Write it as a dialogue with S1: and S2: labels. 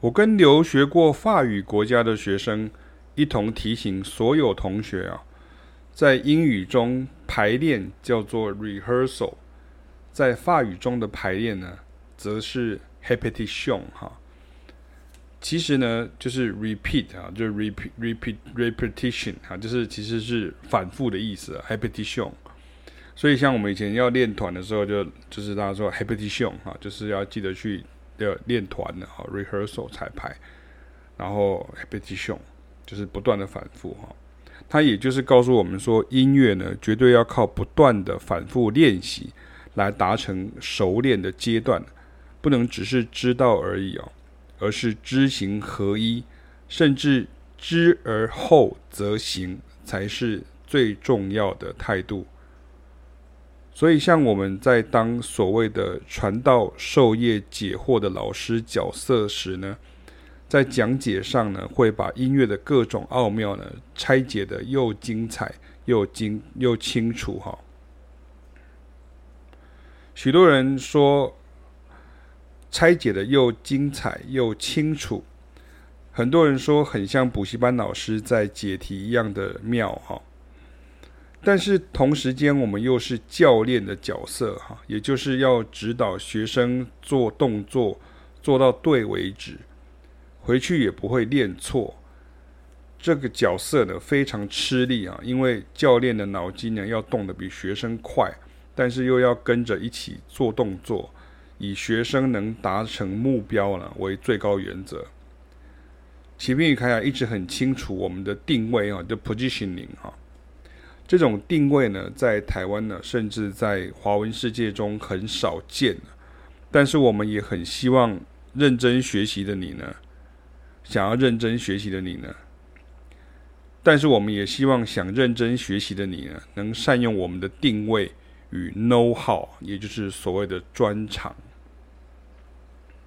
S1: 我跟留学过法语国家的学生一同提醒所有同学啊，在英语中排练叫做 rehearsal，在法语中的排练呢，则是 repetition 哈。其实呢，就是 repeat 啊，就是 repeat repeat repetition 哈，就是其实是反复的意思，repetition。所以像我们以前要练团的时候就，就就是大家说 repetition 哈，就是要记得去。要练团的哈，rehearsal 彩排，然后 repetition 就是不断的反复哈。它也就是告诉我们说，音乐呢，绝对要靠不断的反复练习来达成熟练的阶段，不能只是知道而已哦，而是知行合一，甚至知而后则行才是最重要的态度。所以，像我们在当所谓的传道授业解惑的老师角色时呢，在讲解上呢，会把音乐的各种奥妙呢拆解得又精彩又精又清楚哈。许多人说拆解的又精彩又清楚，很多人说很像补习班老师在解题一样的妙哈。但是同时间，我们又是教练的角色，哈，也就是要指导学生做动作，做到对为止，回去也不会练错。这个角色呢，非常吃力啊，因为教练的脑筋呢要动得比学生快，但是又要跟着一起做动作，以学生能达成目标呢为最高原则。启斌与凯雅一直很清楚我们的定位啊，就 positioning 哈。这种定位呢，在台湾呢，甚至在华文世界中很少见。但是我们也很希望认真学习的你呢，想要认真学习的你呢，但是我们也希望想认真学习的你呢，能善用我们的定位与 know how，也就是所谓的专长。